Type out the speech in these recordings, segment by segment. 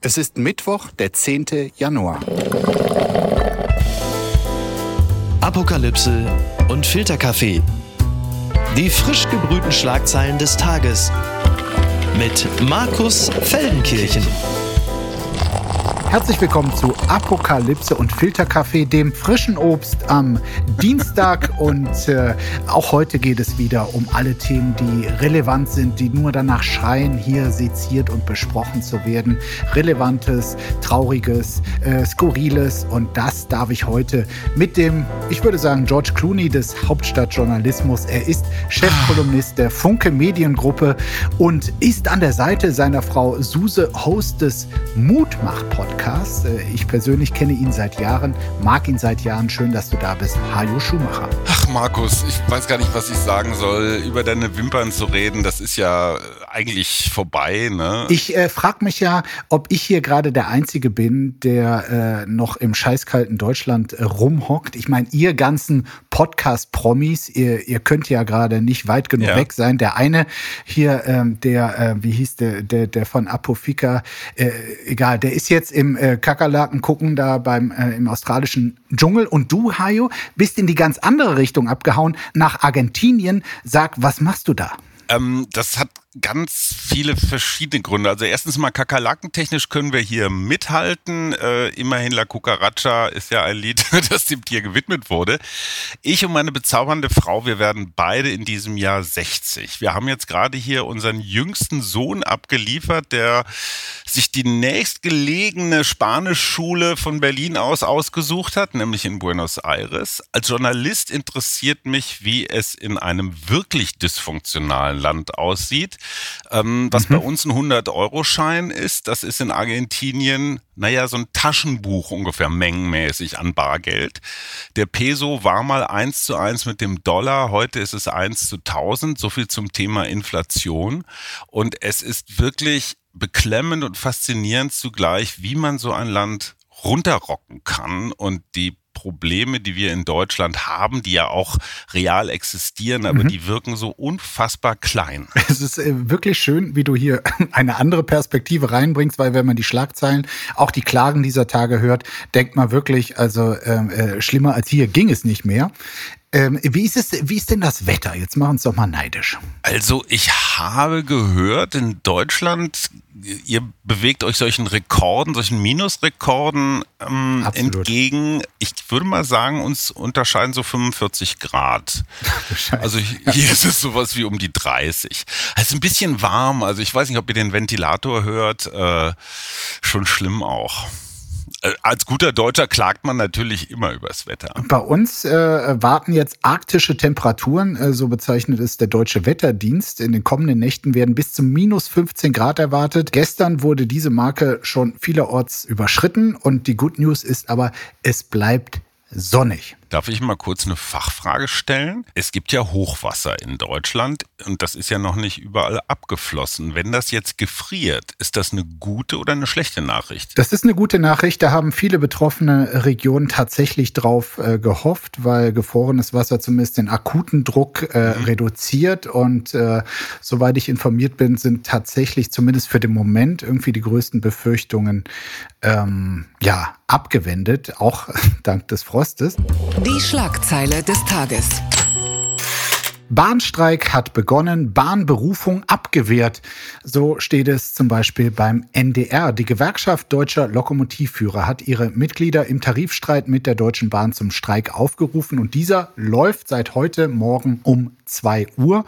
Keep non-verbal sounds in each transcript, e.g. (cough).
Es ist Mittwoch, der 10. Januar. Apokalypse und Filterkaffee. Die frisch gebrühten Schlagzeilen des Tages. Mit Markus Feldenkirchen. Herzlich willkommen zu Apokalypse und Filterkaffee, dem frischen Obst am Dienstag. (laughs) und äh, auch heute geht es wieder um alle Themen, die relevant sind, die nur danach schreien, hier seziert und besprochen zu werden. Relevantes, Trauriges, äh, Skurriles. Und das darf ich heute mit dem, ich würde sagen, George Clooney des Hauptstadtjournalismus. Er ist Chefkolumnist der Funke Mediengruppe und ist an der Seite seiner Frau Suse Host des Mutmach-Podcasts. Podcast. Äh, ich persönlich kenne ihn seit Jahren, mag ihn seit Jahren. Schön, dass du da bist. Hajo Schumacher. Ach, Markus, ich weiß gar nicht, was ich sagen soll. Über deine Wimpern zu reden, das ist ja eigentlich vorbei, ne? Ich äh, frage mich ja, ob ich hier gerade der Einzige bin, der äh, noch im scheißkalten Deutschland äh, rumhockt. Ich meine, ihr ganzen Podcast-Promis, ihr, ihr könnt ja gerade nicht weit genug ja. weg sein. Der eine hier, ähm, der, äh, wie hieß der, der, der von Apofika, äh, egal, der ist jetzt im äh, Kakerlaken gucken da beim äh, im australischen Dschungel und du Hajo bist in die ganz andere Richtung abgehauen nach Argentinien. Sag, was machst du da? Ähm, das hat ganz viele verschiedene Gründe. Also erstens mal kakerlakentechnisch können wir hier mithalten. Äh, immerhin La Cucaracha ist ja ein Lied, (laughs) das dem Tier gewidmet wurde. Ich und meine bezaubernde Frau, wir werden beide in diesem Jahr 60. Wir haben jetzt gerade hier unseren jüngsten Sohn abgeliefert, der sich die nächstgelegene Spanischschule von Berlin aus ausgesucht hat, nämlich in Buenos Aires. Als Journalist interessiert mich, wie es in einem wirklich dysfunktionalen Land aussieht. Ähm, was mhm. bei uns ein 100-Euro-Schein ist, das ist in Argentinien, naja, so ein Taschenbuch ungefähr mengenmäßig an Bargeld. Der Peso war mal eins zu eins mit dem Dollar, heute ist es eins zu 1000, so viel zum Thema Inflation. Und es ist wirklich beklemmend und faszinierend zugleich, wie man so ein Land runterrocken kann und die Probleme, die wir in Deutschland haben, die ja auch real existieren, aber mhm. die wirken so unfassbar klein. (laughs) Es ist äh, wirklich schön, wie du hier (laughs) eine andere Perspektive reinbringst, weil wenn man die Schlagzeilen, auch die Klagen dieser Tage hört, denkt man wirklich, also ähm, äh, schlimmer als hier ging es nicht mehr. Ähm, wie, ist es, wie ist denn das Wetter? Jetzt machen wir uns doch mal neidisch. Also ich habe gehört, in Deutschland, ihr bewegt euch solchen Rekorden, solchen Minusrekorden ähm, entgegen. Ich würde mal sagen, uns unterscheiden so 45 Grad. Also hier ist es sowas wie um die 30. Es ist ein bisschen warm. Also ich weiß nicht, ob ihr den Ventilator hört. Äh, schon schlimm auch. Äh, als guter Deutscher klagt man natürlich immer übers Wetter. Bei uns äh, warten jetzt arktische Temperaturen, äh, so bezeichnet es der Deutsche Wetterdienst. In den kommenden Nächten werden bis zu minus 15 Grad erwartet. Gestern wurde diese Marke schon vielerorts überschritten und die Good News ist aber, es bleibt sonnig. Darf ich mal kurz eine Fachfrage stellen? Es gibt ja Hochwasser in Deutschland und das ist ja noch nicht überall abgeflossen. Wenn das jetzt gefriert, ist das eine gute oder eine schlechte Nachricht? Das ist eine gute Nachricht. Da haben viele betroffene Regionen tatsächlich drauf äh, gehofft, weil gefrorenes Wasser zumindest den akuten Druck äh, mhm. reduziert. Und äh, soweit ich informiert bin, sind tatsächlich zumindest für den Moment irgendwie die größten Befürchtungen ähm, ja, abgewendet, auch (laughs) dank des Frostes. Die Schlagzeile des Tages. Bahnstreik hat begonnen, Bahnberufung abgewehrt. So steht es zum Beispiel beim NDR. Die Gewerkschaft deutscher Lokomotivführer hat ihre Mitglieder im Tarifstreit mit der Deutschen Bahn zum Streik aufgerufen und dieser läuft seit heute Morgen um 2 Uhr.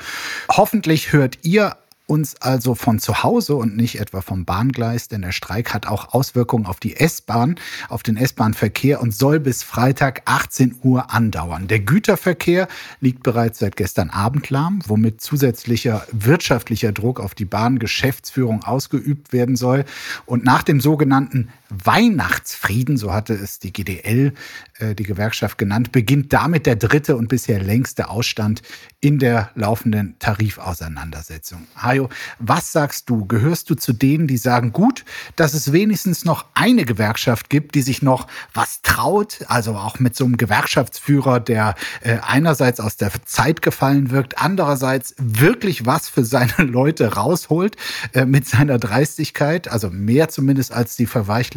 Hoffentlich hört ihr uns also von zu Hause und nicht etwa vom Bahngleis, denn der Streik hat auch Auswirkungen auf die S-Bahn, auf den S-Bahn-Verkehr und soll bis Freitag 18 Uhr andauern. Der Güterverkehr liegt bereits seit gestern Abend lahm, womit zusätzlicher wirtschaftlicher Druck auf die Bahngeschäftsführung ausgeübt werden soll. Und nach dem sogenannten Weihnachtsfrieden, so hatte es die GDL, äh, die Gewerkschaft genannt, beginnt damit der dritte und bisher längste Ausstand in der laufenden Tarifauseinandersetzung. Hajo, was sagst du? Gehörst du zu denen, die sagen, gut, dass es wenigstens noch eine Gewerkschaft gibt, die sich noch was traut, also auch mit so einem Gewerkschaftsführer, der äh, einerseits aus der Zeit gefallen wirkt, andererseits wirklich was für seine (laughs) Leute rausholt äh, mit seiner Dreistigkeit, also mehr zumindest als die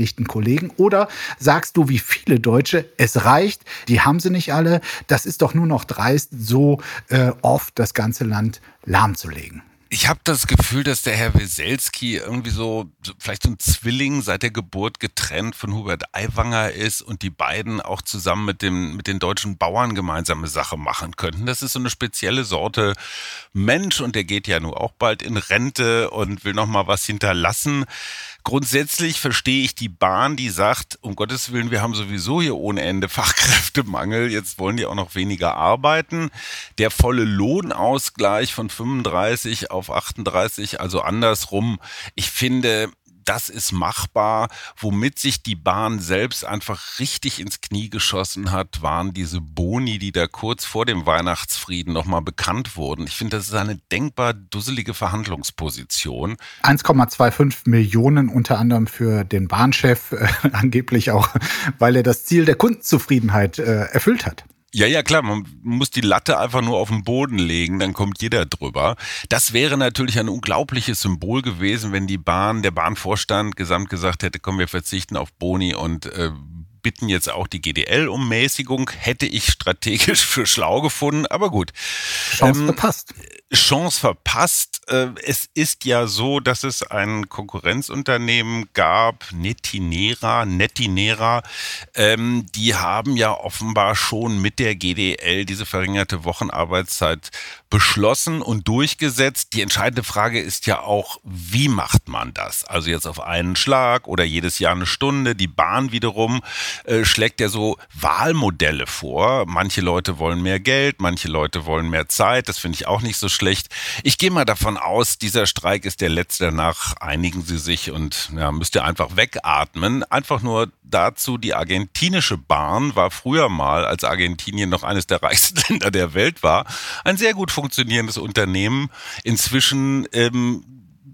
verweichlichten Kollegen? Oder sagst du, wie viele Deutsche, es reicht, die haben sie nicht alle, das ist doch nur noch dreist, so äh, oft das ganze Land lahmzulegen? Ich habe das Gefühl, dass der Herr Weselski irgendwie so, vielleicht so ein Zwilling seit der Geburt getrennt von Hubert Aiwanger ist und die beiden auch zusammen mit dem mit den deutschen Bauern gemeinsame Sache machen könnten. Das ist so eine spezielle Sorte Mensch und der geht ja nun auch bald in Rente und will noch mal was hinterlassen. Grundsätzlich verstehe ich die Bahn, die sagt, um Gottes Willen, wir haben sowieso hier ohne Ende Fachkräftemangel, jetzt wollen die auch noch weniger arbeiten. Der volle Lohnausgleich von 35 auf 38, also andersrum. Ich finde, das ist machbar. Womit sich die Bahn selbst einfach richtig ins Knie geschossen hat, waren diese Boni, die da kurz vor dem Weihnachtsfrieden nochmal bekannt wurden. Ich finde, das ist eine denkbar dusselige Verhandlungsposition. 1,25 Millionen unter anderem für den Bahnchef, äh, (laughs) angeblich auch, weil er das Ziel der Kundenzufriedenheit äh, erfüllt hat. Ja, ja, klar, man muss die Latte einfach nur auf den Boden legen, dann kommt jeder drüber. Das wäre natürlich ein unglaubliches Symbol gewesen, wenn die Bahn, der Bahnvorstand gesamt gesagt hätte, komm, wir verzichten auf Boni und äh, bitten jetzt auch die GDL um Mäßigung. Hätte ich strategisch für schlau gefunden, aber gut. Chance ähm, verpasst. Chance verpasst. Äh, es ist ja so, dass es ein Konkurrenzunternehmen gab, Netinera, Netinera. Ähm, die haben ja offenbar schon mit der GDL diese verringerte Wochenarbeitszeit beschlossen und durchgesetzt. Die entscheidende Frage ist ja auch, wie macht man das? Also jetzt auf einen Schlag oder jedes Jahr eine Stunde. Die Bahn wiederum äh, schlägt ja so Wahlmodelle vor. Manche Leute wollen mehr Geld, manche Leute wollen mehr Zeit. Das finde ich auch nicht so schlecht. Ich gehe mal davon aus, dieser Streik ist der letzte. Danach einigen sie sich und ja, müsst ihr einfach wegatmen. Einfach nur dazu, die argentinische Bahn war früher mal, als Argentinien noch eines der (laughs) reichsten Länder der Welt war, ein sehr gut funktionierendes Unternehmen. Inzwischen ähm,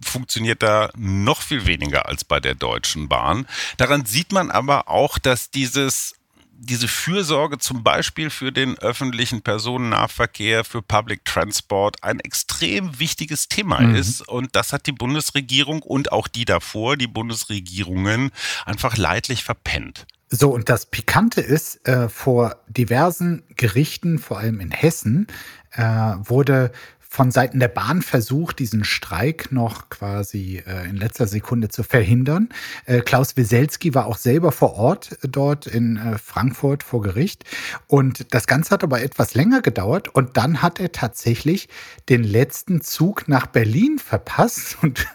funktioniert da noch viel weniger als bei der Deutschen Bahn. Daran sieht man aber auch, dass dieses diese Fürsorge zum Beispiel für den öffentlichen Personennahverkehr, für Public Transport ein extrem wichtiges Thema mhm. ist. Und das hat die Bundesregierung und auch die davor, die Bundesregierungen, einfach leidlich verpennt. So, und das Pikante ist, äh, vor diversen Gerichten, vor allem in Hessen, äh, wurde von Seiten der Bahn versucht, diesen Streik noch quasi äh, in letzter Sekunde zu verhindern. Äh, Klaus Wieselski war auch selber vor Ort äh, dort in äh, Frankfurt vor Gericht. Und das Ganze hat aber etwas länger gedauert. Und dann hat er tatsächlich den letzten Zug nach Berlin verpasst (laughs) und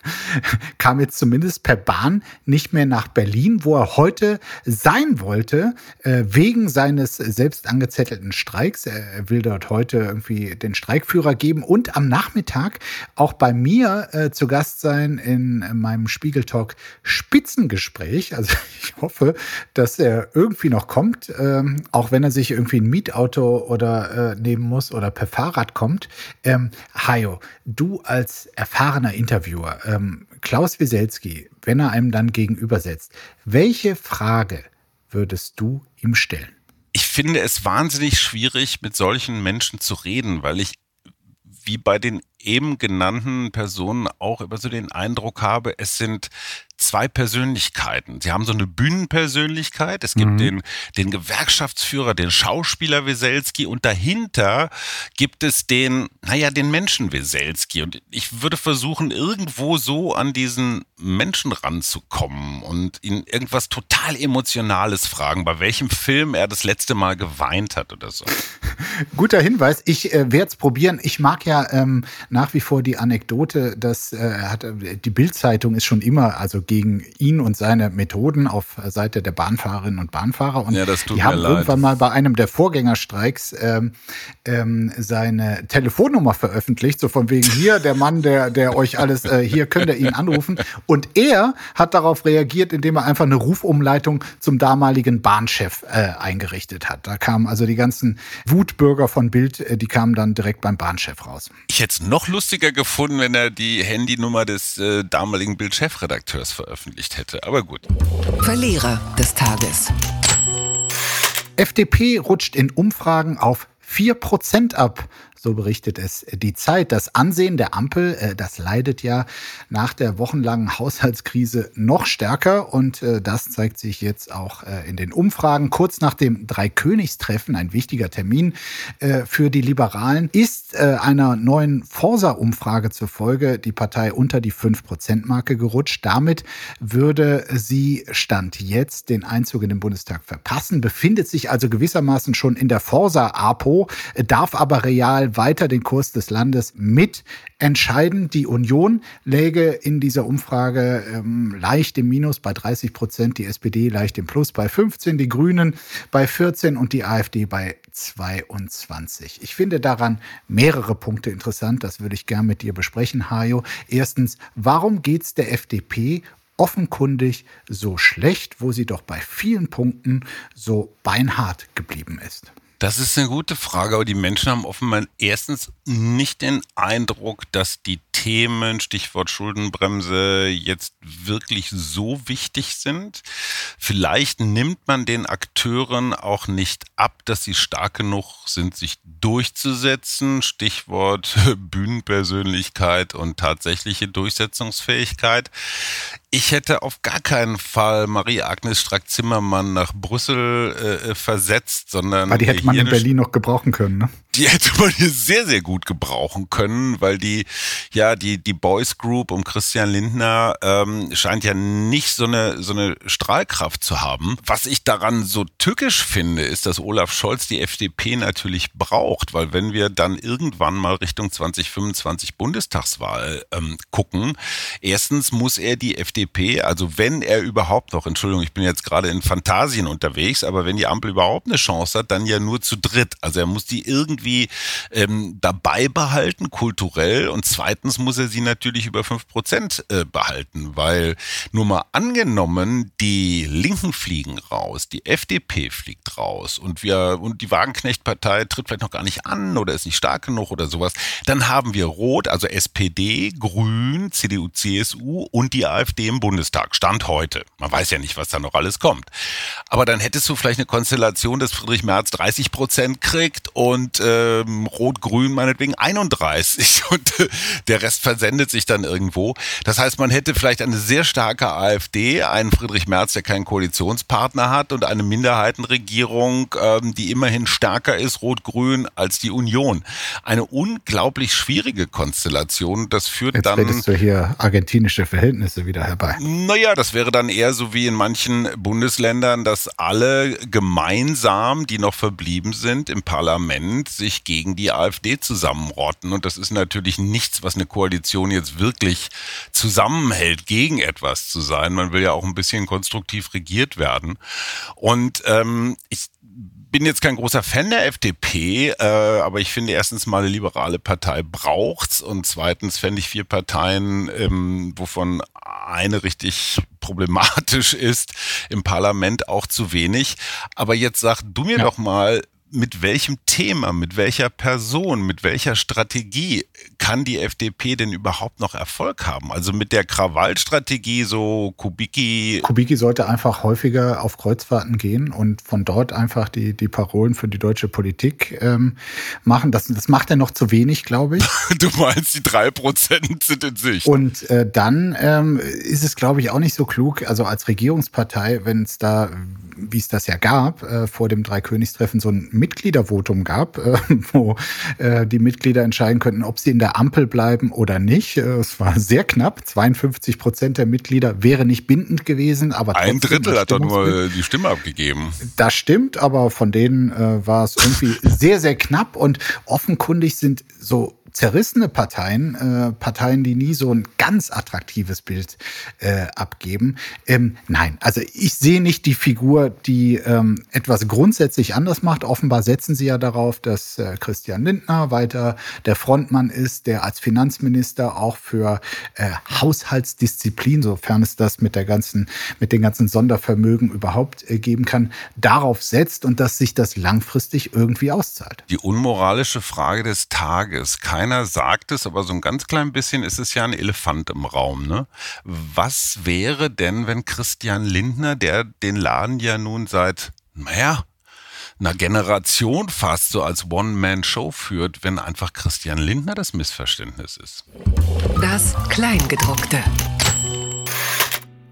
kam jetzt zumindest per Bahn nicht mehr nach Berlin, wo er heute sein wollte, äh, wegen seines selbst angezettelten Streiks. Er will dort heute irgendwie den Streikführer geben und und am Nachmittag auch bei mir äh, zu Gast sein in, in meinem Spiegeltalk Spitzengespräch. Also (laughs) ich hoffe, dass er irgendwie noch kommt, ähm, auch wenn er sich irgendwie ein Mietauto oder äh, nehmen muss oder per Fahrrad kommt. Ähm, Hajo, du als erfahrener Interviewer, ähm, Klaus Wieselski, wenn er einem dann gegenübersetzt, welche Frage würdest du ihm stellen? Ich finde es wahnsinnig schwierig, mit solchen Menschen zu reden, weil ich wie bei den eben genannten Personen auch immer so den Eindruck habe, es sind zwei Persönlichkeiten. Sie haben so eine Bühnenpersönlichkeit. Es gibt mhm. den, den Gewerkschaftsführer, den Schauspieler Weselski und dahinter gibt es den, naja, den Menschen Weselski. Und ich würde versuchen, irgendwo so an diesen Menschen ranzukommen und ihn irgendwas total Emotionales fragen, bei welchem Film er das letzte Mal geweint hat oder so. (laughs) Guter Hinweis. Ich äh, werde es probieren. Ich mag ja ähm, nach wie vor die Anekdote, dass äh, hat, die Bildzeitung ist schon immer also gegen ihn und seine Methoden auf Seite der Bahnfahrerinnen und Bahnfahrer. Und ja, das tut die haben mir leid. irgendwann mal bei einem der Vorgängerstreiks ähm, ähm, seine Telefonnummer veröffentlicht, so von wegen hier der Mann, der, der euch alles äh, hier könnt ihr ihn anrufen. Und er hat darauf reagiert, indem er einfach eine Rufumleitung zum damaligen Bahnchef äh, eingerichtet hat. Da kamen also die ganzen Wutbürger von Bild, äh, die kamen dann direkt beim Bahnchef raus. Ich hätte es noch lustiger gefunden, wenn er die Handynummer des äh, damaligen Bild-Chefredakteurs veröffentlicht hätte. Aber gut. Verlierer des Tages. FDP rutscht in Umfragen auf 4% ab. So berichtet es die Zeit. Das Ansehen der Ampel, äh, das leidet ja nach der wochenlangen Haushaltskrise noch stärker und äh, das zeigt sich jetzt auch äh, in den Umfragen. Kurz nach dem Dreikönigstreffen, ein wichtiger Termin für die Liberalen, ist einer neuen Forsa-Umfrage zufolge die Partei unter die 5%-Marke gerutscht. Damit würde sie Stand jetzt den Einzug in den Bundestag verpassen, befindet sich also gewissermaßen schon in der Forsa-APO, darf aber real weiter den Kurs des Landes mit entscheiden. Die Union läge in dieser Umfrage ähm, leicht im Minus bei 30 Prozent, die SPD leicht im Plus bei 15, die Grünen bei 14 und die AfD bei 22. Ich finde daran mehrere Punkte interessant. Das würde ich gern mit dir besprechen, Hajo. Erstens, warum geht es der FDP offenkundig so schlecht, wo sie doch bei vielen Punkten so beinhart geblieben ist? Das ist eine gute Frage, aber die Menschen haben offenbar erstens nicht den Eindruck, dass die Themen, Stichwort Schuldenbremse, jetzt wirklich so wichtig sind. Vielleicht nimmt man den Akteuren auch nicht ab, dass sie stark genug sind, sich durchzusetzen. Stichwort (laughs) Bühnenpersönlichkeit und tatsächliche Durchsetzungsfähigkeit. Ich hätte auf gar keinen Fall Marie-Agnes Strack-Zimmermann nach Brüssel äh, äh versetzt, sondern. Weil die hätte man in Berlin noch gebrauchen können, ne? Die hätte man hier sehr, sehr gut gebrauchen können, weil die, ja, die, die Boys Group um Christian Lindner ähm, scheint ja nicht so eine, so eine Strahlkraft zu haben. Was ich daran so tückisch finde, ist, dass Olaf Scholz die FDP natürlich braucht, weil wenn wir dann irgendwann mal Richtung 2025 Bundestagswahl ähm, gucken, erstens muss er die FDP, also wenn er überhaupt noch, Entschuldigung, ich bin jetzt gerade in Fantasien unterwegs, aber wenn die Ampel überhaupt eine Chance hat, dann ja nur zu dritt. Also er muss die irgendwie ähm, dabei behalten, kulturell. Und zweitens muss er sie natürlich über fünf Prozent äh, behalten, weil nur mal angenommen, die Linken fliegen raus, die FDP fliegt raus und wir und die Wagenknecht-Partei tritt vielleicht noch gar nicht an oder ist nicht stark genug oder sowas, dann haben wir Rot, also SPD, Grün, CDU, CSU und die AfD im Bundestag. Stand heute. Man weiß ja nicht, was da noch alles kommt. Aber dann hättest du vielleicht eine Konstellation, dass Friedrich Merz 30 Prozent kriegt und äh, ähm, Rot-Grün meinetwegen 31 (laughs) und äh, der Rest versendet sich dann irgendwo. Das heißt, man hätte vielleicht eine sehr starke AfD, einen Friedrich Merz, der keinen Koalitionspartner hat und eine Minderheitenregierung, ähm, die immerhin stärker ist, Rot-Grün, als die Union. Eine unglaublich schwierige Konstellation. Das führt Jetzt dann. redest du hier argentinische Verhältnisse wieder herbei. Naja, das wäre dann eher so wie in manchen Bundesländern, dass alle gemeinsam, die noch verblieben sind im Parlament, sich gegen die AfD zusammenrotten. Und das ist natürlich nichts, was eine Koalition jetzt wirklich zusammenhält, gegen etwas zu sein. Man will ja auch ein bisschen konstruktiv regiert werden. Und ähm, ich bin jetzt kein großer Fan der FDP, äh, aber ich finde erstens mal eine liberale Partei braucht's und zweitens fände ich vier Parteien, ähm, wovon eine richtig problematisch (laughs) ist, im Parlament auch zu wenig. Aber jetzt sag du mir ja. doch mal, mit welchem Thema, mit welcher Person, mit welcher Strategie kann die FDP denn überhaupt noch Erfolg haben? Also mit der Krawallstrategie, so Kubicki. Kubicki sollte einfach häufiger auf Kreuzfahrten gehen und von dort einfach die, die Parolen für die deutsche Politik ähm, machen. Das, das macht er noch zu wenig, glaube ich. (laughs) du meinst, die drei Prozent sind in Sicht. Und äh, dann ähm, ist es, glaube ich, auch nicht so klug, also als Regierungspartei, wenn es da wie es das ja gab, äh, vor dem Dreikönigstreffen so ein Mitgliedervotum gab, äh, (laughs) wo äh, die Mitglieder entscheiden könnten, ob sie in der Ampel bleiben oder nicht. Äh, es war sehr knapp. 52 Prozent der Mitglieder wäre nicht bindend gewesen, aber ein Drittel hat doch nur die Stimme abgegeben. Das stimmt, aber von denen äh, war es irgendwie sehr, sehr knapp und offenkundig sind so zerrissene Parteien, äh, Parteien, die nie so ein ganz attraktives Bild äh, abgeben. Ähm, nein, also ich sehe nicht die Figur, die ähm, etwas grundsätzlich anders macht. Offenbar setzen sie ja darauf, dass äh, Christian Lindner weiter der Frontmann ist, der als Finanzminister auch für äh, Haushaltsdisziplin, sofern es das mit der ganzen, mit den ganzen Sondervermögen überhaupt äh, geben kann, darauf setzt und dass sich das langfristig irgendwie auszahlt. Die unmoralische Frage des Tages. Keiner sagt es, aber so ein ganz klein bisschen ist es ja ein Elefant im Raum. Ne? Was wäre denn, wenn Christian Lindner, der den Laden ja nun seit, naja, einer Generation fast so als One-Man-Show führt, wenn einfach Christian Lindner das Missverständnis ist. Das Kleingedruckte.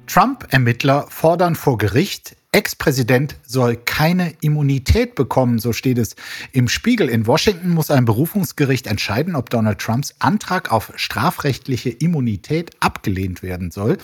Trump-Ermittler fordern vor Gericht, Ex-Präsident soll keine Immunität bekommen, so steht es im Spiegel. In Washington muss ein Berufungsgericht entscheiden, ob Donald Trumps Antrag auf strafrechtliche Immunität abgelehnt werden soll.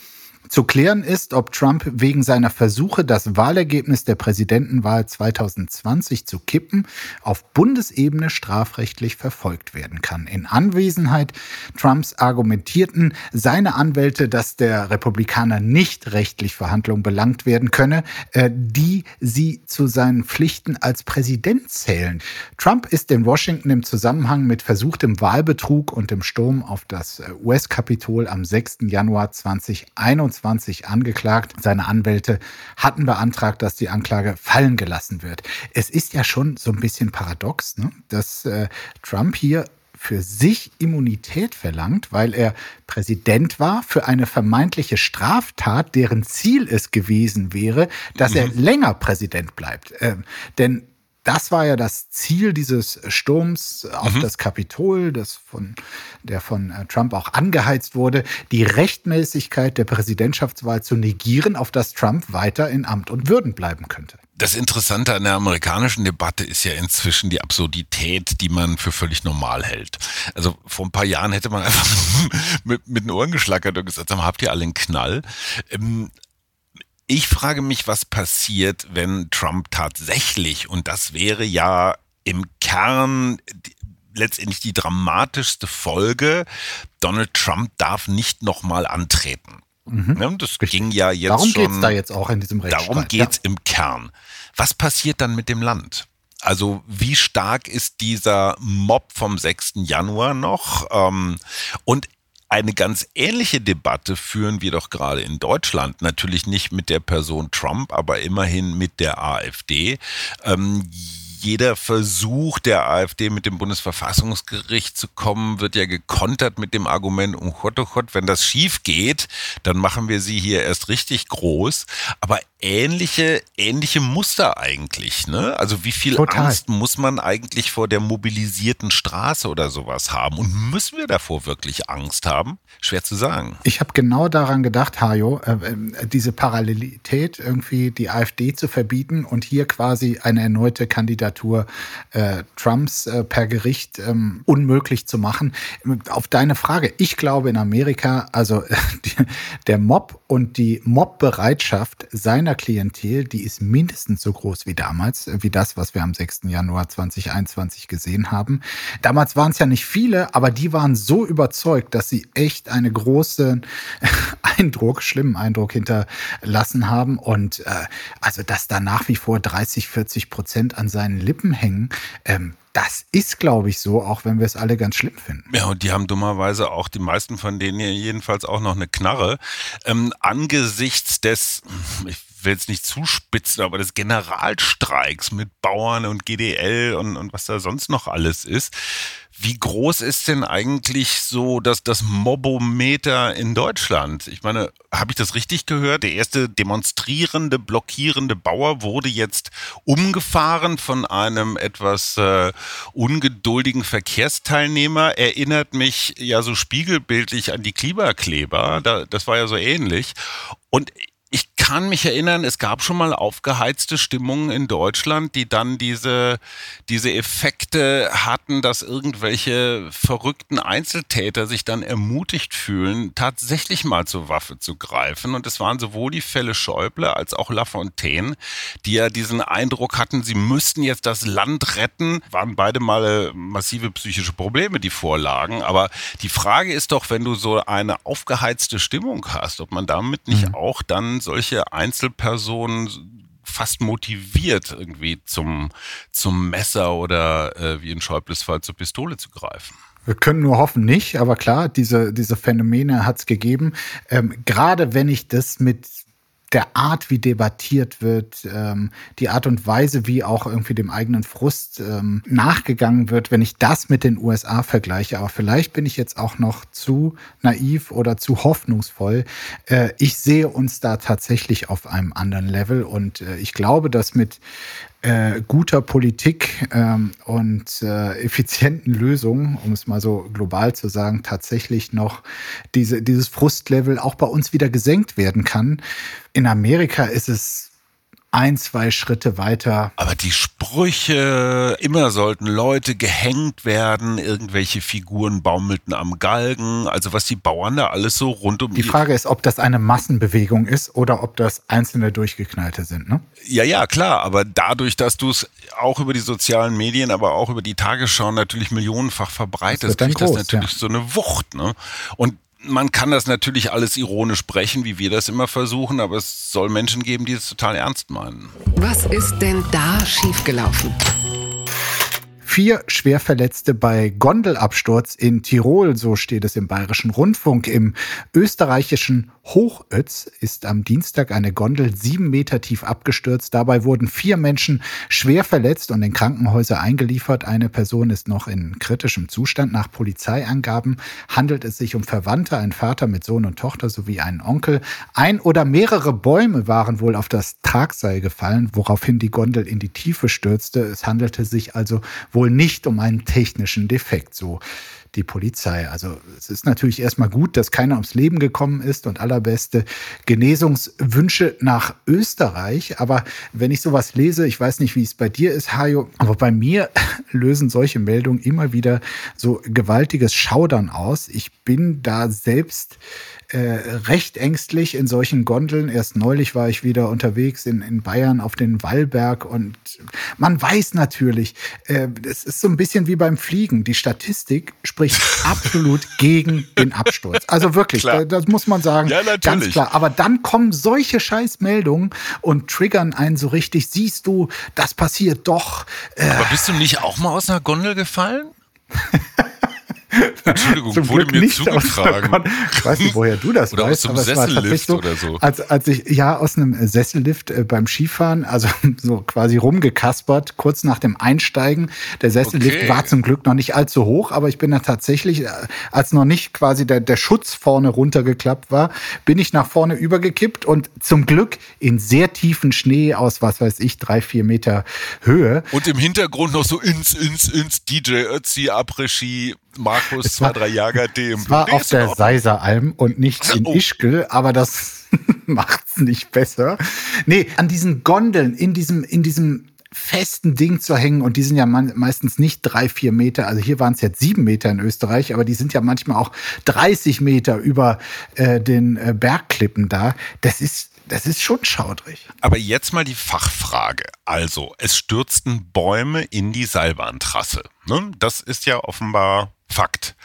Zu klären ist, ob Trump wegen seiner Versuche, das Wahlergebnis der Präsidentenwahl 2020 zu kippen, auf Bundesebene strafrechtlich verfolgt werden kann. In Anwesenheit Trumps argumentierten seine Anwälte, dass der Republikaner nicht rechtlich Verhandlungen belangt werden könne, äh, die sie zu seinen Pflichten als Präsident zählen. Trump ist in Washington im Zusammenhang mit versuchtem Wahlbetrug und dem Sturm auf das äh, US-Kapitol am 6. Januar 2021 2020 angeklagt. Seine Anwälte hatten beantragt, dass die Anklage fallen gelassen wird. Es ist ja schon so ein bisschen paradox, ne? dass äh, Trump hier für sich Immunität verlangt, weil er Präsident war für eine vermeintliche Straftat, deren Ziel es gewesen wäre, dass mhm. er länger Präsident bleibt. Ähm, denn das war ja das Ziel dieses Sturms auf mhm. das Kapitol, das von, der von äh, Trump auch angeheizt wurde, die Rechtmäßigkeit der Präsidentschaftswahl zu negieren, auf dass Trump weiter in Amt und Würden bleiben könnte. Das Interessante an der amerikanischen Debatte ist ja inzwischen die Absurdität, die man für völlig normal hält. Also vor ein paar Jahren hätte man (laughs) einfach mit, mit den Ohren geschlackert und gesagt, habt ihr alle einen Knall? Ähm, ich frage mich, was passiert, wenn Trump tatsächlich, und das wäre ja im Kern letztendlich die dramatischste Folge, Donald Trump darf nicht nochmal antreten. Mhm. Ja, das Richtig. ging ja jetzt darum schon. Darum geht es da jetzt auch in diesem Rechtsstreit. Darum geht es ja. im Kern. Was passiert dann mit dem Land? Also wie stark ist dieser Mob vom 6. Januar noch? Ähm, und eine ganz ähnliche Debatte führen wir doch gerade in Deutschland. Natürlich nicht mit der Person Trump, aber immerhin mit der AfD. Ähm, jeder Versuch der AfD mit dem Bundesverfassungsgericht zu kommen, wird ja gekontert mit dem Argument, um Gott, oh Gott, wenn das schief geht, dann machen wir sie hier erst richtig groß. Aber ähnliche, ähnliche Muster eigentlich, ne? Also wie viel Total. Angst muss man eigentlich vor der mobilisierten Straße oder sowas haben? Und müssen wir davor wirklich Angst haben? Schwer zu sagen. Ich habe genau daran gedacht, Hajo, äh, äh, diese Parallelität irgendwie die AfD zu verbieten und hier quasi eine erneute Kandidatur äh, Trumps äh, per Gericht ähm, unmöglich zu machen. Auf deine Frage, ich glaube in Amerika, also (laughs) die, der Mob und die Mobbereitschaft seiner Klientel, die ist mindestens so groß wie damals, äh, wie das, was wir am 6. Januar 2021 gesehen haben. Damals waren es ja nicht viele, aber die waren so überzeugt, dass sie echt einen großen (laughs) Eindruck, schlimmen Eindruck hinterlassen haben. Und äh, also, dass da nach wie vor 30, 40 Prozent an seinen Lippen hängen, ähm, das ist, glaube ich, so, auch wenn wir es alle ganz schlimm finden. Ja, und die haben dummerweise auch, die meisten von denen hier jedenfalls auch noch eine Knarre. Ähm, angesichts des, ich will jetzt nicht zuspitzen, aber des Generalstreiks mit Bauern und GDL und, und was da sonst noch alles ist. Wie groß ist denn eigentlich so das, das Mobometer in Deutschland? Ich meine, habe ich das richtig gehört? Der erste demonstrierende, blockierende Bauer wurde jetzt umgefahren von einem etwas äh, ungeduldigen Verkehrsteilnehmer. Erinnert mich ja so spiegelbildlich an die Klimakleber. Da, das war ja so ähnlich. Und ich kann mich erinnern, es gab schon mal aufgeheizte Stimmungen in Deutschland, die dann diese, diese Effekte hatten, dass irgendwelche verrückten Einzeltäter sich dann ermutigt fühlen, tatsächlich mal zur Waffe zu greifen. Und es waren sowohl die Fälle Schäuble als auch Lafontaine, die ja diesen Eindruck hatten, sie müssten jetzt das Land retten, waren beide mal massive psychische Probleme, die vorlagen. Aber die Frage ist doch, wenn du so eine aufgeheizte Stimmung hast, ob man damit nicht mhm. auch solche Einzelpersonen fast motiviert, irgendwie zum, zum Messer oder äh, wie in Schäubles Fall zur Pistole zu greifen. Wir können nur hoffen nicht, aber klar, diese, diese Phänomene hat es gegeben. Ähm, Gerade wenn ich das mit der Art, wie debattiert wird, ähm, die Art und Weise, wie auch irgendwie dem eigenen Frust ähm, nachgegangen wird, wenn ich das mit den USA vergleiche. Aber vielleicht bin ich jetzt auch noch zu naiv oder zu hoffnungsvoll. Äh, ich sehe uns da tatsächlich auf einem anderen Level und äh, ich glaube, dass mit äh, guter Politik ähm, und äh, effizienten Lösungen, um es mal so global zu sagen, tatsächlich noch diese, dieses Frustlevel auch bei uns wieder gesenkt werden kann. In Amerika ist es ein, zwei Schritte weiter. Aber die Sprüche, immer sollten Leute gehängt werden, irgendwelche Figuren baumelten am Galgen, also was die Bauern da alles so rund um die Frage ist, ob das eine Massenbewegung ist oder ob das einzelne Durchgeknallte sind, ne? Ja, ja, klar, aber dadurch, dass du es auch über die sozialen Medien, aber auch über die Tagesschau natürlich millionenfach verbreitest, kriegt das natürlich ja. so eine Wucht, ne? Und man kann das natürlich alles ironisch sprechen, wie wir das immer versuchen, aber es soll Menschen geben, die es total ernst meinen. Was ist denn da schiefgelaufen? Vier Schwerverletzte bei Gondelabsturz in Tirol, so steht es im Bayerischen Rundfunk. Im österreichischen Hochötz ist am Dienstag eine Gondel sieben Meter tief abgestürzt. Dabei wurden vier Menschen schwer verletzt und in Krankenhäuser eingeliefert. Eine Person ist noch in kritischem Zustand. Nach Polizeiangaben handelt es sich um Verwandte, ein Vater mit Sohn und Tochter sowie einen Onkel. Ein oder mehrere Bäume waren wohl auf das Tragseil gefallen, woraufhin die Gondel in die Tiefe stürzte. Es handelte sich also wohl nicht um einen technischen Defekt. So die Polizei. Also es ist natürlich erstmal gut, dass keiner ums Leben gekommen ist und allerbeste Genesungswünsche nach Österreich. Aber wenn ich sowas lese, ich weiß nicht, wie es bei dir ist, Hajo, aber bei mir (laughs) lösen solche Meldungen immer wieder so gewaltiges Schaudern aus. Ich bin da selbst äh, recht ängstlich in solchen Gondeln. Erst neulich war ich wieder unterwegs in, in Bayern auf den Wallberg und man weiß natürlich, äh, es ist so ein bisschen wie beim Fliegen. Die Statistik spricht absolut gegen den Absturz. Also wirklich, da, das muss man sagen, ja, ganz klar. Aber dann kommen solche Scheißmeldungen und triggern einen so richtig. Siehst du, das passiert doch. Äh, Aber bist du nicht auch mal aus einer Gondel gefallen? (laughs) Entschuldigung, Zum wurde Glück mir nicht zugetragen. ich weiß nicht, woher du das oder weißt. Aus einem Sessellift so, oder so. Als, als ich ja aus einem Sessellift äh, beim Skifahren, also (laughs) so quasi rumgekaspert, kurz nach dem Einsteigen. Der Sessellift okay. war zum Glück noch nicht allzu hoch, aber ich bin da tatsächlich, äh, als noch nicht quasi der, der Schutz vorne runtergeklappt war, bin ich nach vorne übergekippt und zum Glück in sehr tiefen Schnee aus, was weiß ich, drei, vier Meter Höhe. Und im Hintergrund noch so ins, ins, ins DJ Ötzi, Après-Ski, Markus, zwei, drei Jager dem. Es war auf der Seiseralm und nicht in oh. Ischgl, aber das (laughs) macht's nicht besser. Nee, an diesen Gondeln, in diesem, in diesem festen Ding zu hängen und die sind ja meistens nicht drei, vier Meter, also hier waren es jetzt sieben Meter in Österreich, aber die sind ja manchmal auch 30 Meter über äh, den äh, Bergklippen da. Das ist das ist schon schaudrig. Aber jetzt mal die Fachfrage. Also, es stürzten Bäume in die Seilbahntrasse. Ne? Das ist ja offenbar Fakt.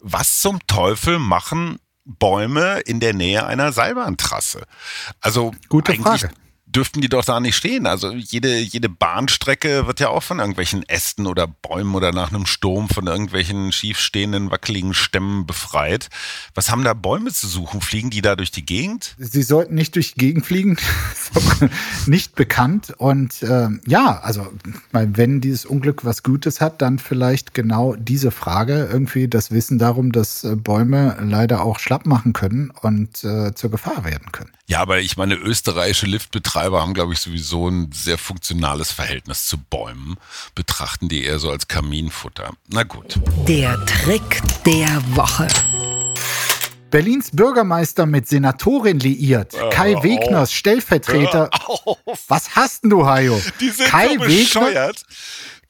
Was zum Teufel machen Bäume in der Nähe einer Seilbahntrasse? Also Gute Frage dürften die doch da nicht stehen. Also jede, jede Bahnstrecke wird ja auch von irgendwelchen Ästen oder Bäumen oder nach einem Sturm von irgendwelchen schiefstehenden, wackeligen Stämmen befreit. Was haben da Bäume zu suchen? Fliegen die da durch die Gegend? Sie sollten nicht durch die Gegend fliegen. (laughs) nicht bekannt. Und äh, ja, also wenn dieses Unglück was Gutes hat, dann vielleicht genau diese Frage. Irgendwie das Wissen darum, dass äh, Bäume leider auch schlapp machen können und äh, zur Gefahr werden können. Ja, aber ich meine, österreichische Liftbetreiber haben, glaube ich, sowieso ein sehr funktionales Verhältnis zu Bäumen, betrachten die eher so als Kaminfutter. Na gut. Der Trick der Woche. Berlins Bürgermeister mit Senatorin liiert. Hör Kai auf. Wegners Stellvertreter. Auf. Was hast denn du, Hajo? Die sind Kai so Wegner, bescheuert.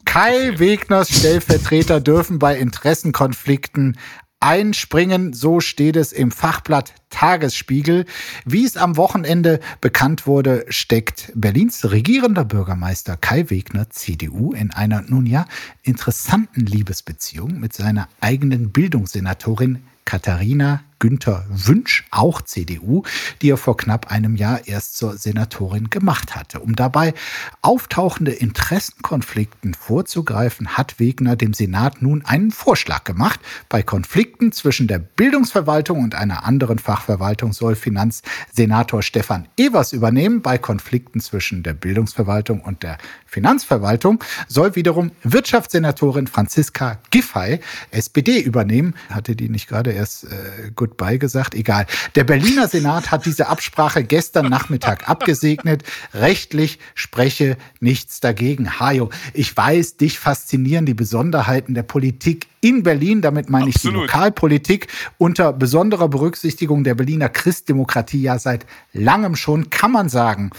Kai Wegners Stellvertreter dürfen bei Interessenkonflikten einspringen. So steht es im Fachblatt Tagesspiegel. Wie es am Wochenende bekannt wurde, steckt Berlins regierender Bürgermeister Kai Wegner, CDU, in einer nun ja interessanten Liebesbeziehung mit seiner eigenen Bildungssenatorin Katharina Günther Wünsch, auch CDU, die er vor knapp einem Jahr erst zur Senatorin gemacht hatte. Um dabei auftauchende Interessenkonflikten vorzugreifen, hat Wegner dem Senat nun einen Vorschlag gemacht. Bei Konflikten zwischen der Bildungsverwaltung und einer anderen Fachverwaltung soll Finanzsenator Stefan Evers übernehmen. Bei Konflikten zwischen der Bildungsverwaltung und der Finanzverwaltung soll wiederum Wirtschaftssenatorin Franziska Giffey, SPD, übernehmen. Hatte die nicht gerade erst äh, Goodbye gesagt? Egal. Der Berliner Senat hat diese Absprache gestern Nachmittag abgesegnet. Rechtlich spreche nichts dagegen. Hajo, ich weiß, dich faszinieren die Besonderheiten der Politik in Berlin. Damit meine ich die Absolut. Lokalpolitik unter besonderer Berücksichtigung der Berliner Christdemokratie ja seit langem schon, kann man sagen.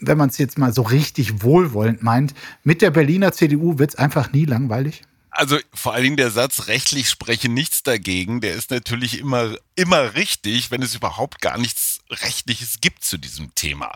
Wenn man es jetzt mal so richtig wohlwollend meint, mit der Berliner CDU wird es einfach nie langweilig. Also vor allen Dingen der Satz, rechtlich spreche nichts dagegen, der ist natürlich immer, immer richtig, wenn es überhaupt gar nichts Rechtliches gibt zu diesem Thema.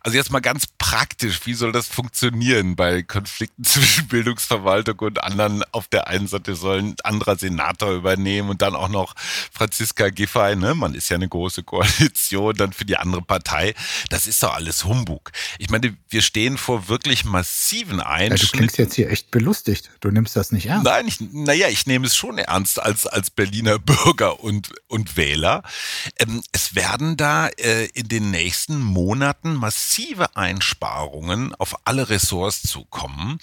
Also jetzt mal ganz praktisch, wie soll das funktionieren bei Konflikten (laughs) zwischen Bildungsverwaltung und anderen? Auf der einen Seite soll ein anderer Senator übernehmen und dann auch noch Franziska Giffey, ne? Man ist ja eine große Koalition, dann für die andere Partei. Das ist doch alles Humbug. Ich meine, wir stehen vor wirklich massiven Ja, du Einschnitten. klingst jetzt hier echt belustigt. Du nimmst das nicht ernst. Nein, ich, naja, ich nehme es schon ernst als, als Berliner Bürger und, und Wähler. Ähm, es werden da äh, in den nächsten Monaten massive Einsparungen auf alle Ressorts zukommen.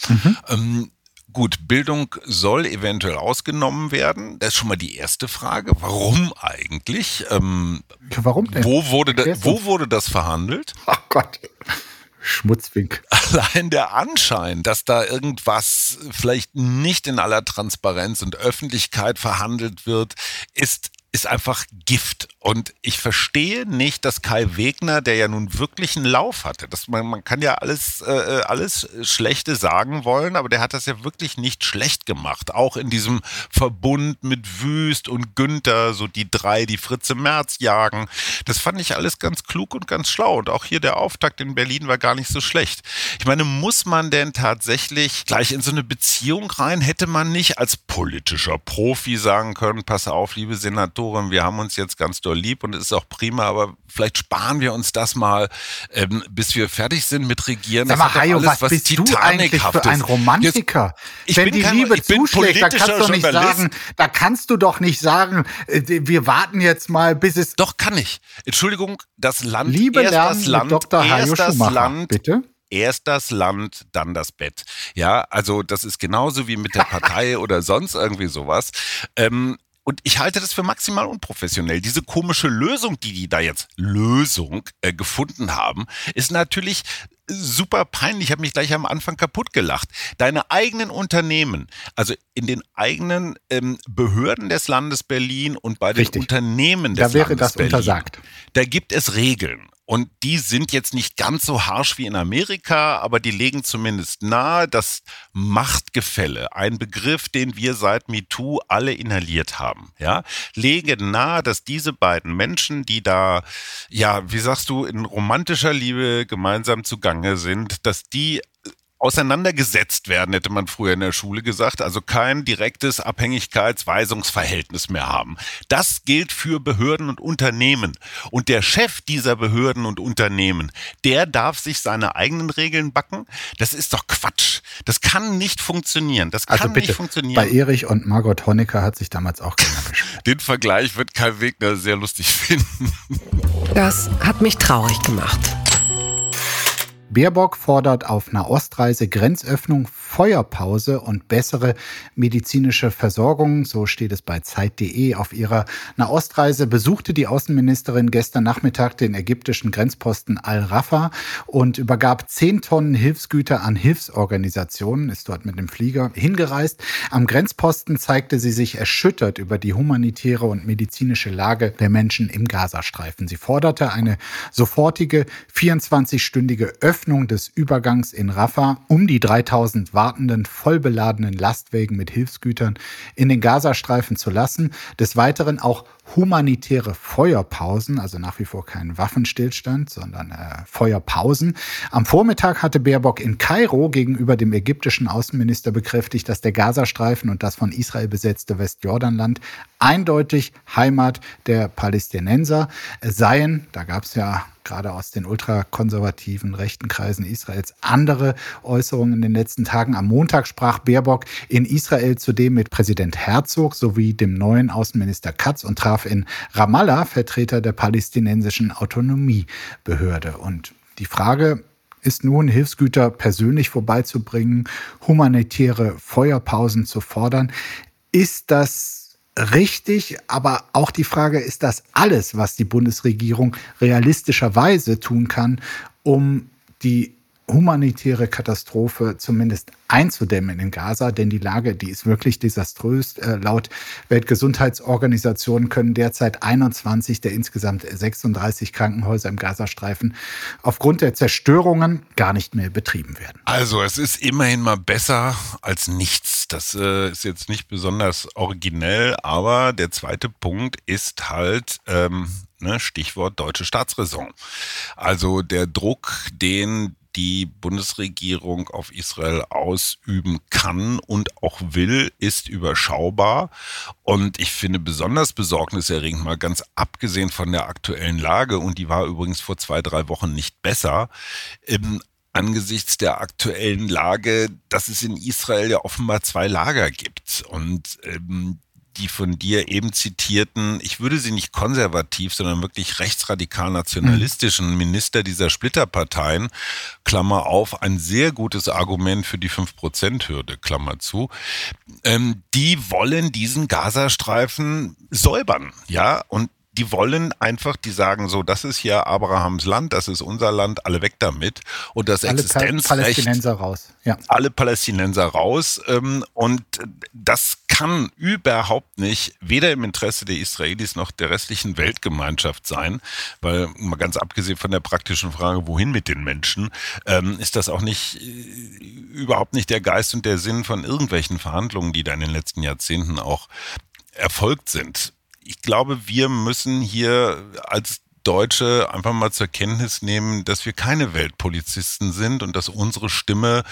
Ähm, Gut, Bildung soll eventuell ausgenommen werden. Das ist schon mal die erste Frage. Warum eigentlich? Ähm, Warum denn? wo, wurde da, wo wurde das verhandelt? (laughs) Ach Gott. Schmutzwink. allein der Anschein, dass da irgendwas vielleicht nicht in aller Transparenz und Öffentlichkeit verhandelt wird, ist ist einfach Gift. Und ich verstehe nicht, dass Kai Wegner, der ja nun wirklich einen Lauf hatte, dass man, man kann ja alles, äh, alles Schlechte sagen wollen, aber der hat das ja wirklich nicht schlecht gemacht. Auch in diesem Verbund mit Wüst und Günther, so die drei, die Fritze Merz jagen. Das fand ich alles ganz klug und ganz schlau. Und auch hier der Auftakt in Berlin war gar nicht so schlecht. Ich meine, muss man denn tatsächlich gleich in so eine Beziehung rein? Hätte man nicht als politischer Profi sagen können, pass auf, liebe Senatorin, wir haben uns jetzt ganz doll lieb und es ist auch prima, aber vielleicht sparen wir uns das mal, ähm, bis wir fertig sind mit Regieren. Sag Das mal, Hajo, alles was bist du eigentlich für ein Romantiker? ich Wenn bin die kein- Liebe zuschlägt, da kannst du nicht sagen, da kannst du doch nicht sagen, äh, wir warten jetzt mal, bis es Doch, kann ich. Entschuldigung, das Land, Liebe erst lernen das Land, Dr. Hajo erst das Land, bitte. Erst das Land, dann das Bett. Ja, also das ist genauso wie mit der Partei (laughs) oder sonst irgendwie sowas. Ähm, und ich halte das für maximal unprofessionell. Diese komische Lösung, die die da jetzt Lösung äh, gefunden haben, ist natürlich super peinlich. Ich habe mich gleich am Anfang kaputt gelacht. Deine eigenen Unternehmen, also in den eigenen ähm, Behörden des Landes Berlin und bei den Richtig. Unternehmen des Da wäre Landes das Berlin, untersagt. da gibt es Regeln. Und die sind jetzt nicht ganz so harsch wie in Amerika, aber die legen zumindest nahe, dass Machtgefälle, ein Begriff, den wir seit MeToo alle inhaliert haben, ja, legen nahe, dass diese beiden Menschen, die da, ja, wie sagst du, in romantischer Liebe gemeinsam zugange sind, dass die auseinandergesetzt werden, hätte man früher in der Schule gesagt, also kein direktes Abhängigkeitsweisungsverhältnis mehr haben. Das gilt für Behörden und Unternehmen. Und der Chef dieser Behörden und Unternehmen, der darf sich seine eigenen Regeln backen. Das ist doch Quatsch. Das kann nicht funktionieren. Das kann Also bitte, nicht funktionieren. bei Erich und Margot Honecker hat sich damals auch keiner beschwert. (laughs) Den Vergleich wird Kai Wegner sehr lustig finden. Das hat mich traurig gemacht. Baerbock fordert auf Nahostreise Grenzöffnung, Feuerpause und bessere medizinische Versorgung. So steht es bei Zeit.de. Auf ihrer Nahostreise besuchte die Außenministerin gestern Nachmittag den ägyptischen Grenzposten Al-Rafah und übergab zehn Tonnen Hilfsgüter an Hilfsorganisationen, ist dort mit dem Flieger hingereist. Am Grenzposten zeigte sie sich erschüttert über die humanitäre und medizinische Lage der Menschen im Gazastreifen. Sie forderte eine sofortige 24-stündige Öffnung Öffnung des Übergangs in Rafah, um die 3000 wartenden, vollbeladenen Lastwagen mit Hilfsgütern in den Gazastreifen zu lassen. Des Weiteren auch humanitäre Feuerpausen, also nach wie vor kein Waffenstillstand, sondern äh, Feuerpausen. Am Vormittag hatte Baerbock in Kairo gegenüber dem ägyptischen Außenminister bekräftigt, dass der Gazastreifen und das von Israel besetzte Westjordanland eindeutig Heimat der Palästinenser seien. Da gab es ja gerade aus den ultrakonservativen rechten Kreisen Israels andere Äußerungen in den letzten Tagen. Am Montag sprach Baerbock in Israel zudem mit Präsident Herzog sowie dem neuen Außenminister Katz und traf in Ramallah Vertreter der palästinensischen Autonomiebehörde. Und die Frage ist nun, Hilfsgüter persönlich vorbeizubringen, humanitäre Feuerpausen zu fordern. Ist das richtig, aber auch die Frage, ist das alles, was die Bundesregierung realistischerweise tun kann, um die humanitäre Katastrophe zumindest einzudämmen in Gaza, denn die Lage, die ist wirklich desaströs. Äh, laut Weltgesundheitsorganisation können derzeit 21 der insgesamt 36 Krankenhäuser im Gazastreifen aufgrund der Zerstörungen gar nicht mehr betrieben werden. Also es ist immerhin mal besser als nichts. Das äh, ist jetzt nicht besonders originell, aber der zweite Punkt ist halt, ähm, ne, Stichwort deutsche Staatsräson. Also der Druck, den die Bundesregierung auf Israel ausüben kann und auch will, ist überschaubar. Und ich finde besonders besorgniserregend, mal ganz abgesehen von der aktuellen Lage, und die war übrigens vor zwei, drei Wochen nicht besser, ähm, angesichts der aktuellen Lage, dass es in Israel ja offenbar zwei Lager gibt. Und ähm, die von dir eben zitierten, ich würde sie nicht konservativ, sondern wirklich rechtsradikal nationalistischen mhm. Minister dieser Splitterparteien, Klammer auf, ein sehr gutes Argument für die 5%-Hürde, Klammer zu, ähm, die wollen diesen Gazastreifen säubern, ja, und die wollen einfach, die sagen so, das ist hier Abrahams Land, das ist unser Land, alle weg damit. Und das alle Existenzrecht. Palästinenser raus. Ja. Alle Palästinenser raus. Ähm, und das kann überhaupt nicht weder im Interesse der Israelis noch der restlichen Weltgemeinschaft sein, weil mal ganz abgesehen von der praktischen Frage, wohin mit den Menschen, ähm, ist das auch nicht äh, überhaupt nicht der Geist und der Sinn von irgendwelchen Verhandlungen, die da in den letzten Jahrzehnten auch erfolgt sind ich glaube, wir müssen hier als Deutsche einfach mal zur Kenntnis nehmen, dass wir keine Weltpolizisten sind und dass unsere Stimme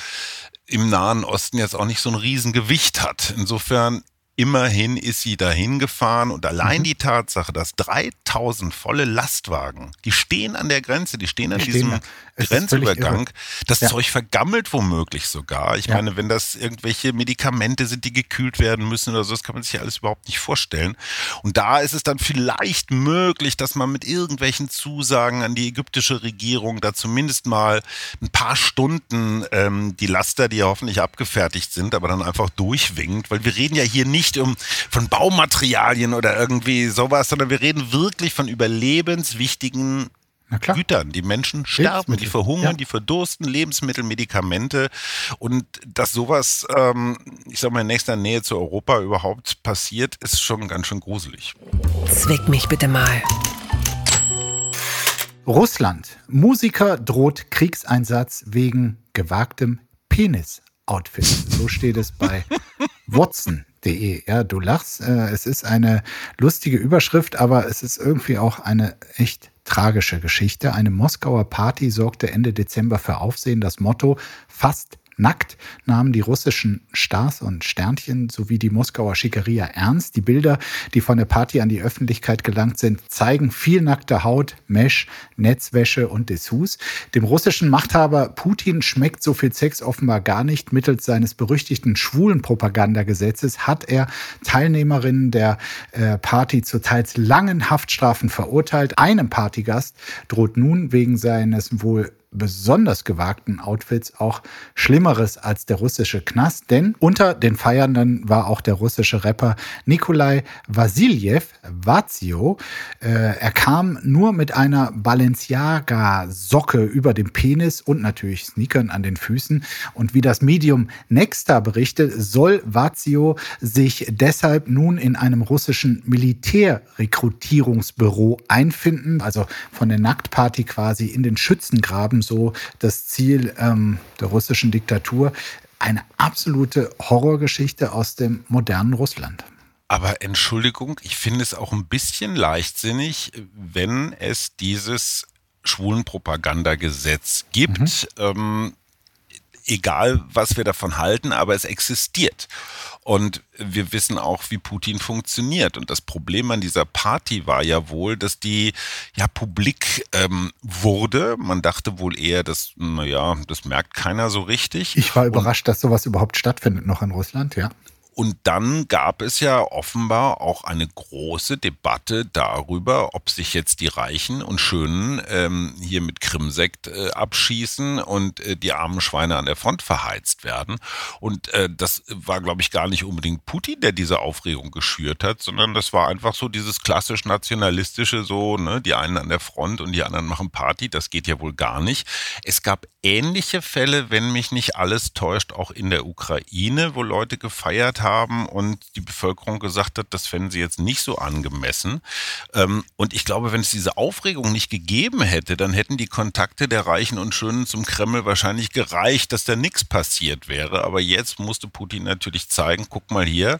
im Nahen Osten jetzt auch nicht so ein Riesengewicht hat. Insofern Immerhin ist sie dahin gefahren und allein mhm. die Tatsache, dass 3000 volle Lastwagen, die stehen an der Grenze, die stehen an die diesem Grenzübergang, das ja. Zeug vergammelt womöglich sogar. Ich ja. meine, wenn das irgendwelche Medikamente sind, die gekühlt werden müssen oder so, das kann man sich ja alles überhaupt nicht vorstellen. Und da ist es dann vielleicht möglich, dass man mit irgendwelchen Zusagen an die ägyptische Regierung da zumindest mal ein paar Stunden ähm, die Laster, die ja hoffentlich abgefertigt sind, aber dann einfach durchwinkt, weil wir reden ja hier nicht nicht um von Baumaterialien oder irgendwie sowas, sondern wir reden wirklich von überlebenswichtigen Gütern. Die Menschen sterben, die verhungern, ja. die verdursten, Lebensmittel, Medikamente. Und dass sowas, ähm, ich sag mal, in nächster Nähe zu Europa überhaupt passiert, ist schon ganz schön gruselig. Zwick mich bitte mal. Russland. Musiker droht Kriegseinsatz wegen gewagtem Penis-Outfit. So steht es bei (laughs) Watson Ja, du lachst. Äh, es ist eine lustige Überschrift, aber es ist irgendwie auch eine echt tragische Geschichte. Eine Moskauer Party sorgte Ende Dezember für Aufsehen. Das Motto fast Nackt nahmen die russischen Stars und Sternchen sowie die Moskauer Schickeria ernst. Die Bilder, die von der Party an die Öffentlichkeit gelangt sind, zeigen viel nackte Haut, Mesh, Netzwäsche und Dessous. Dem russischen Machthaber Putin schmeckt so viel Sex offenbar gar nicht. Mittels seines berüchtigten Schwulenpropagandagesetzes hat er Teilnehmerinnen der äh, Party zu teils langen Haftstrafen verurteilt. Einem Partygast droht nun wegen seines wohl besonders gewagten Outfits auch Schlimmeres als der russische Knast, denn unter den Feiernden war auch der russische Rapper Nikolai Vasiljev, Vazio. Äh, er kam nur mit einer Balenciaga-Socke über dem Penis und natürlich Sneakern an den Füßen. Und wie das Medium Nexta berichtet, soll Vazio sich deshalb nun in einem russischen Militärrekrutierungsbüro einfinden, also von der Nacktparty quasi in den Schützengraben, so das Ziel ähm, der russischen Diktatur. Eine absolute Horrorgeschichte aus dem modernen Russland. Aber Entschuldigung, ich finde es auch ein bisschen leichtsinnig, wenn es dieses Schwulenpropagandagesetz gibt. Mhm. Ähm, egal, was wir davon halten, aber es existiert. Und wir wissen auch, wie Putin funktioniert. Und das Problem an dieser Party war ja wohl, dass die ja publik ähm, wurde. Man dachte wohl eher, dass, naja, das merkt keiner so richtig. Ich war überrascht, Und, dass sowas überhaupt stattfindet noch in Russland, ja. Und dann gab es ja offenbar auch eine große Debatte darüber, ob sich jetzt die Reichen und Schönen ähm, hier mit Krimsekt äh, abschießen und äh, die armen Schweine an der Front verheizt werden. Und äh, das war, glaube ich, gar nicht unbedingt Putin, der diese Aufregung geschürt hat, sondern das war einfach so dieses klassisch nationalistische, so, ne, die einen an der Front und die anderen machen Party. Das geht ja wohl gar nicht. Es gab ähnliche Fälle, wenn mich nicht alles täuscht, auch in der Ukraine, wo Leute gefeiert haben haben und die Bevölkerung gesagt hat, das fänden sie jetzt nicht so angemessen. Ähm, und ich glaube, wenn es diese Aufregung nicht gegeben hätte, dann hätten die Kontakte der Reichen und Schönen zum Kreml wahrscheinlich gereicht, dass da nichts passiert wäre. Aber jetzt musste Putin natürlich zeigen, guck mal hier,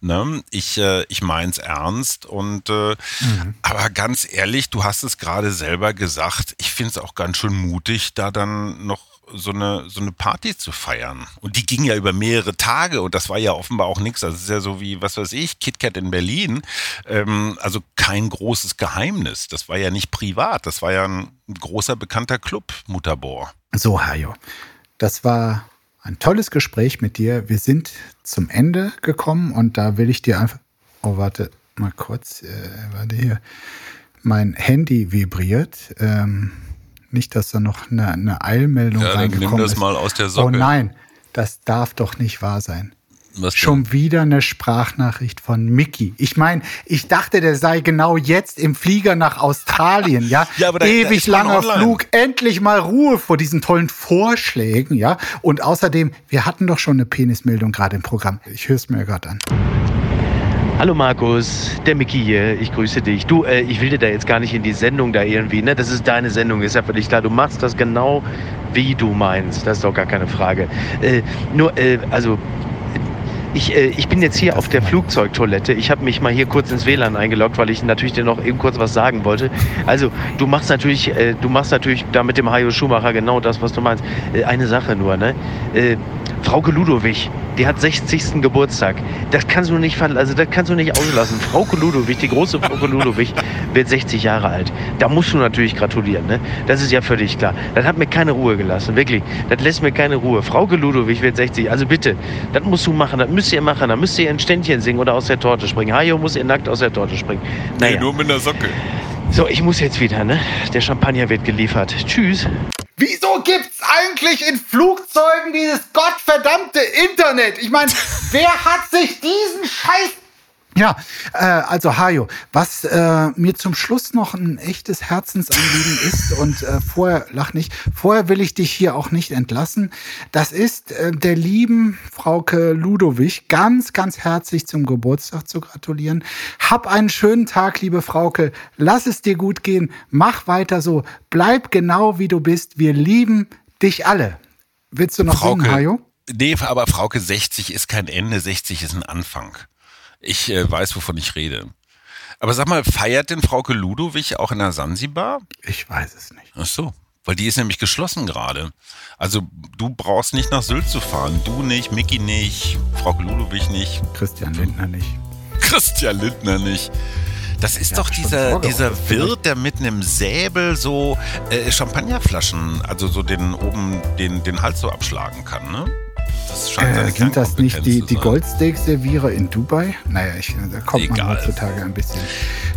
ne, ich, äh, ich es ernst. Und äh, mhm. aber ganz ehrlich, du hast es gerade selber gesagt, ich finde es auch ganz schön mutig, da dann noch so eine, so eine Party zu feiern. Und die ging ja über mehrere Tage und das war ja offenbar auch nichts. Das ist ja so wie, was weiß ich, KitKat in Berlin. Ähm, also kein großes Geheimnis. Das war ja nicht privat. Das war ja ein, großer bekannter Club, Mutterbohr. So, Hajo. Das war ein tolles Gespräch mit dir. Wir sind zum Ende gekommen und da will ich dir einfach. Oh, warte, mal kurz. Äh, warte hier. Mein Handy vibriert. Ähm, nicht, dass da noch eine, eine Eilmeldung ja, reingekommen ist. Nimm das ist. mal aus der Socke. Oh nein, das darf doch nicht wahr sein. Schon wieder eine Sprachnachricht von Mickey. Ich meine, ich dachte, der sei genau jetzt im Flieger nach Australien, ja. (laughs) ja aber da, Ewig da langer Flug, endlich mal Ruhe vor diesen tollen Vorschlägen, ja. Und außerdem, wir hatten doch schon eine Penismeldung gerade im Programm. Ich höre es mir gerade an. Hallo Markus, der Micky hier, ich grüße dich. Du, äh, ich will dir da jetzt gar nicht in die Sendung da irgendwie, ne? Das ist deine Sendung, ist ja völlig klar. Du machst das genau, wie du meinst, das ist doch gar keine Frage. Äh, nur, äh, also ich, äh, ich bin jetzt hier auf der Flugzeugtoilette. Ich habe mich mal hier kurz ins WLAN eingeloggt, weil ich natürlich dir noch eben kurz was sagen wollte. Also du machst natürlich, äh, du machst natürlich da mit dem Hajo Schumacher genau das, was du meinst. Äh, eine Sache nur, ne? Frauke Ludowig, die hat 60. Geburtstag. Das kannst du nicht, also das kannst du nicht auslassen. Frauke Ludowig, die große Frauke Ludowig, wird 60 Jahre alt. Da musst du natürlich gratulieren, ne? Das ist ja völlig klar. Das hat mir keine Ruhe gelassen, wirklich. Das lässt mir keine Ruhe. Frauke Ludowig wird 60. Also bitte, das musst du machen, das müsst ihr machen. Da müsst ihr ein Ständchen singen oder aus der Torte springen. Hajo muss ihr nackt aus der Torte springen. Naja. Nee, nur mit einer Socke. So, ich muss jetzt wieder, ne? Der Champagner wird geliefert. Tschüss. Wieso gibt's eigentlich in Flugzeugen dieses gottverdammte Internet? Ich meine, (laughs) wer hat sich diesen Scheiß ja, äh, also Hajo, was äh, mir zum Schluss noch ein echtes Herzensanliegen ist und äh, vorher, lach nicht, vorher will ich dich hier auch nicht entlassen, das ist äh, der lieben Frauke Ludowig ganz, ganz herzlich zum Geburtstag zu gratulieren. Hab einen schönen Tag, liebe Frauke, lass es dir gut gehen, mach weiter so, bleib genau wie du bist, wir lieben dich alle. Willst du noch Frauke, singen, Hajo? Nee, aber Frauke 60 ist kein Ende, 60 ist ein Anfang. Ich äh, weiß, wovon ich rede. Aber sag mal, feiert denn Frauke Ludowig auch in der Sansibar? Ich weiß es nicht. Ach so. Weil die ist nämlich geschlossen gerade. Also du brauchst nicht nach Sylt zu fahren. Du nicht, Mickey nicht, Frauke Ludowig nicht. Christian Lindner nicht. Christian Lindner nicht. Das ist ja, doch dieser, dieser Wirt, der mit einem Säbel so äh, Champagnerflaschen, also so den oben den, den Hals so abschlagen kann, ne? Das scheint äh, sind das nicht die, die Goldsteak-Servierer in Dubai? Naja, ich, da kommt Egal. man heutzutage ein bisschen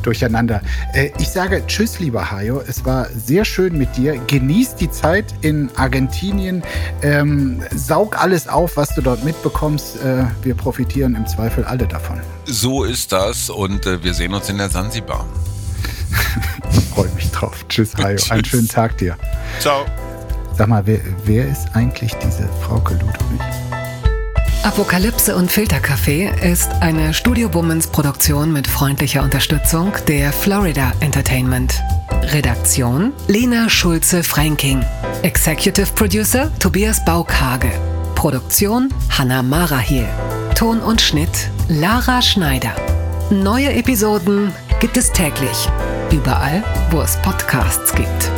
durcheinander. Äh, ich sage Tschüss, lieber Hajo. Es war sehr schön mit dir. Genieß die Zeit in Argentinien. Ähm, saug alles auf, was du dort mitbekommst. Äh, wir profitieren im Zweifel alle davon. So ist das und äh, wir sehen uns in der Sansibar. (laughs) Freue mich drauf. Tschüss, Hajo. Tschüss. Einen schönen Tag dir. Ciao. Sag mal, wer, wer ist eigentlich diese Frau Ludwig? Apokalypse und Filterkaffee ist eine Studio Womans Produktion mit freundlicher Unterstützung der Florida Entertainment. Redaktion Lena Schulze-Franking. Executive Producer Tobias Baukage. Produktion Hanna Marahiel. Ton und Schnitt Lara Schneider. Neue Episoden gibt es täglich. Überall, wo es Podcasts gibt.